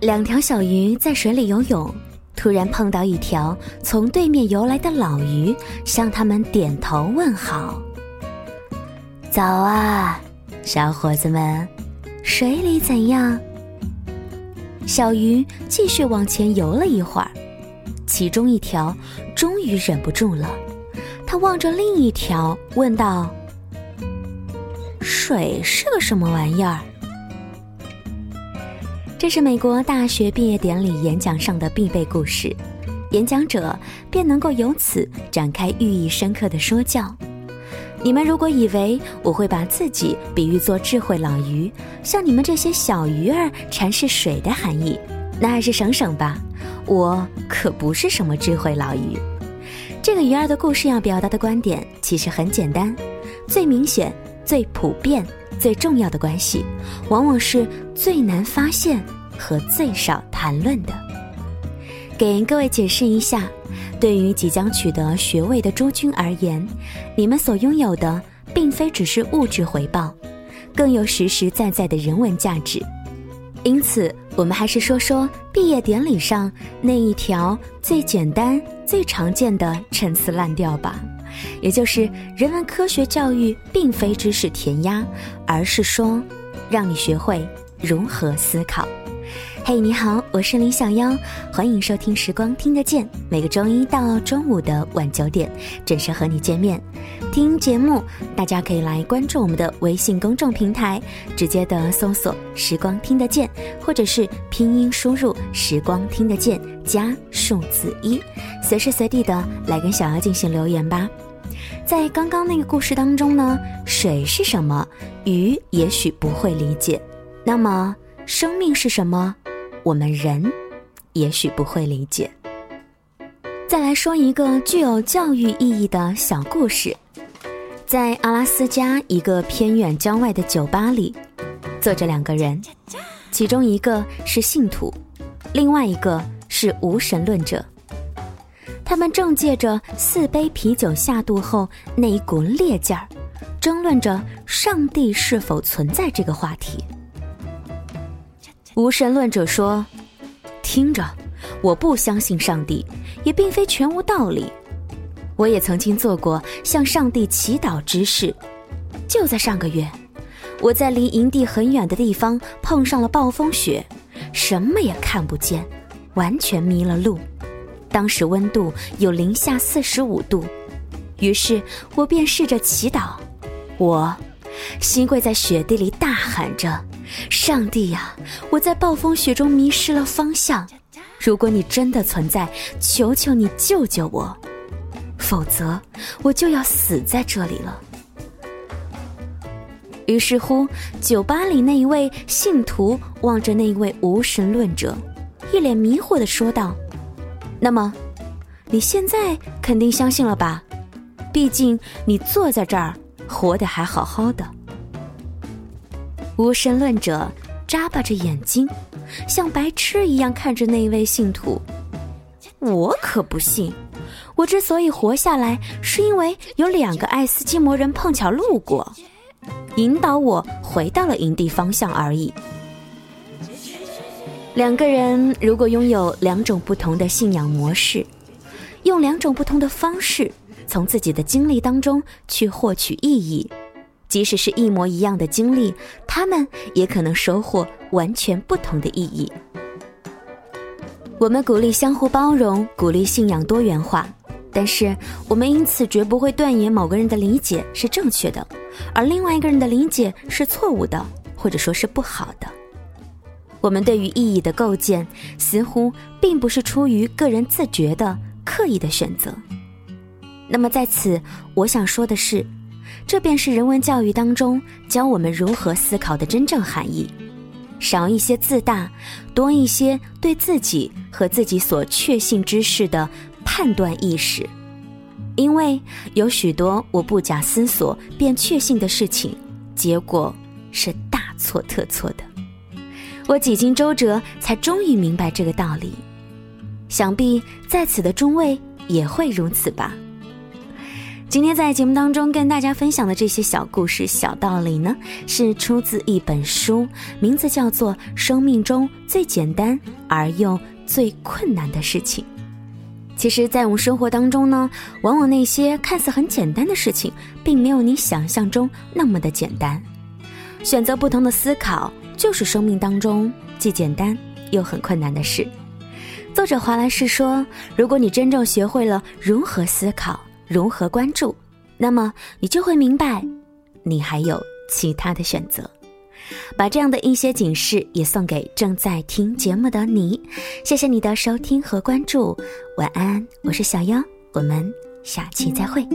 两条小鱼在水里游泳，突然碰到一条从对面游来的老鱼，向他们点头问好。早啊，小伙子们，水里怎样？小鱼继续往前游了一会儿，其中一条终于忍不住了，它望着另一条问道：“水是个什么玩意儿？”这是美国大学毕业典礼演讲上的必备故事，演讲者便能够由此展开寓意深刻的说教。你们如果以为我会把自己比喻作智慧老鱼，向你们这些小鱼儿阐释水的含义，那还是省省吧。我可不是什么智慧老鱼。这个鱼儿的故事要表达的观点其实很简单，最明显、最普遍。最重要的关系，往往是最难发现和最少谈论的。给各位解释一下，对于即将取得学位的诸君而言，你们所拥有的并非只是物质回报，更有实实在在的人文价值。因此，我们还是说说毕业典礼上那一条最简单、最常见的陈词滥调吧。也就是人文科学教育并非知识填鸭，而是说，让你学会如何思考。嘿，你好，我是林小妖，欢迎收听《时光听得见》，每个周一到中午的晚九点准时和你见面。听节目，大家可以来关注我们的微信公众平台，直接的搜索“时光听得见”，或者是拼音输入“时光听得见”加数字一，随时随地的来跟小妖进行留言吧。在刚刚那个故事当中呢，水是什么？鱼也许不会理解。那么，生命是什么？我们人也许不会理解。再来说一个具有教育意义的小故事，在阿拉斯加一个偏远郊外的酒吧里，坐着两个人，其中一个是信徒，另外一个是无神论者。他们正借着四杯啤酒下肚后那一股烈劲儿，争论着上帝是否存在这个话题。无神论者说：“听着，我不相信上帝，也并非全无道理。我也曾经做过向上帝祈祷之事。就在上个月，我在离营地很远的地方碰上了暴风雪，什么也看不见，完全迷了路。”当时温度有零下四十五度，于是我便试着祈祷。我新跪在雪地里，大喊着：“上帝呀，我在暴风雪中迷失了方向。如果你真的存在，求求你救救我，否则我就要死在这里了。”于是乎，酒吧里那一位信徒望着那一位无神论者，一脸迷惑的说道。那么，你现在肯定相信了吧？毕竟你坐在这儿，活得还好好的。无神论者眨巴着眼睛，像白痴一样看着那位信徒。我可不信，我之所以活下来，是因为有两个爱斯基摩人碰巧路过，引导我回到了营地方向而已。两个人如果拥有两种不同的信仰模式，用两种不同的方式从自己的经历当中去获取意义，即使是一模一样的经历，他们也可能收获完全不同的意义。我们鼓励相互包容，鼓励信仰多元化，但是我们因此绝不会断言某个人的理解是正确的，而另外一个人的理解是错误的，或者说是不好的。我们对于意义的构建，似乎并不是出于个人自觉的刻意的选择。那么在此，我想说的是，这便是人文教育当中教我们如何思考的真正含义：少一些自大，多一些对自己和自己所确信之事的判断意识。因为有许多我不假思索便确信的事情，结果是大错特错的。我几经周折，才终于明白这个道理。想必在此的诸位也会如此吧。今天在节目当中跟大家分享的这些小故事、小道理呢，是出自一本书，名字叫做《生命中最简单而又最困难的事情》。其实，在我们生活当中呢，往往那些看似很简单的事情，并没有你想象中那么的简单。选择不同的思考，就是生命当中既简单又很困难的事。作者华莱士说：“如果你真正学会了如何思考。”如何关注？那么你就会明白，你还有其他的选择。把这样的一些警示也送给正在听节目的你。谢谢你的收听和关注，晚安，我是小妖，我们下期再会。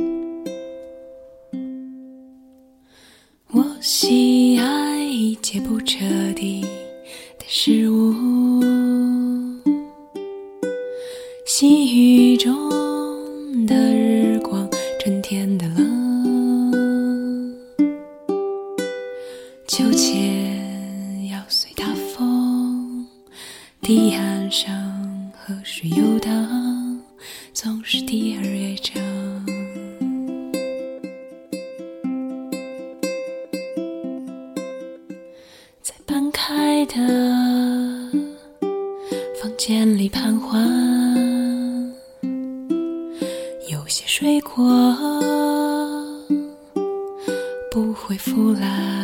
我喜爱一切不彻底的事物，细雨中。总是第二乐章。在半开的房间里盘桓。水果不会腐烂，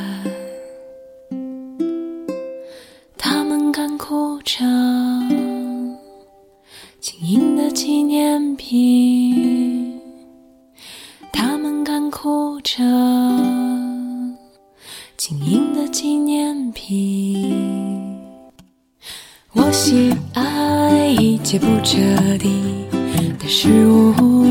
晶莹的纪念品。我喜爱一切不彻底的事物。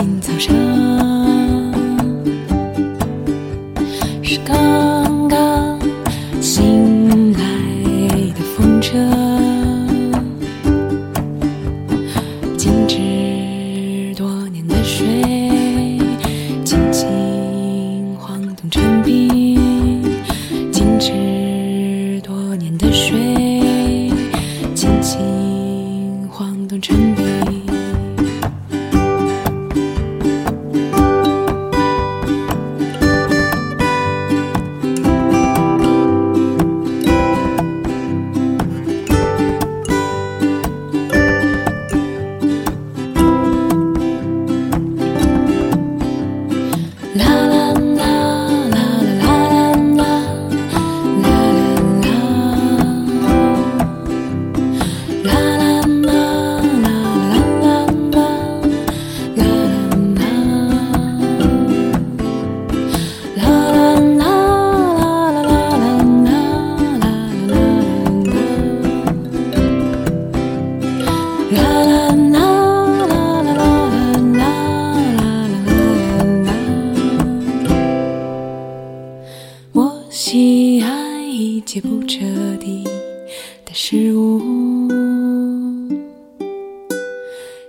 今早上是刚刚醒来的风车静止多年的水轻轻晃动成冰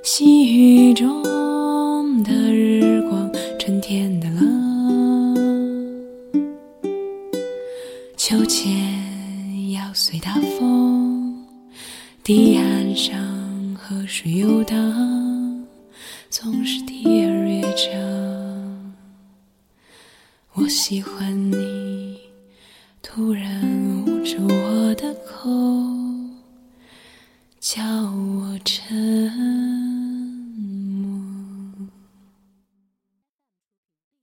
细雨中的日光，春天的了，秋千要随大风，堤岸上河水游荡，总是第二乐章。我喜欢你。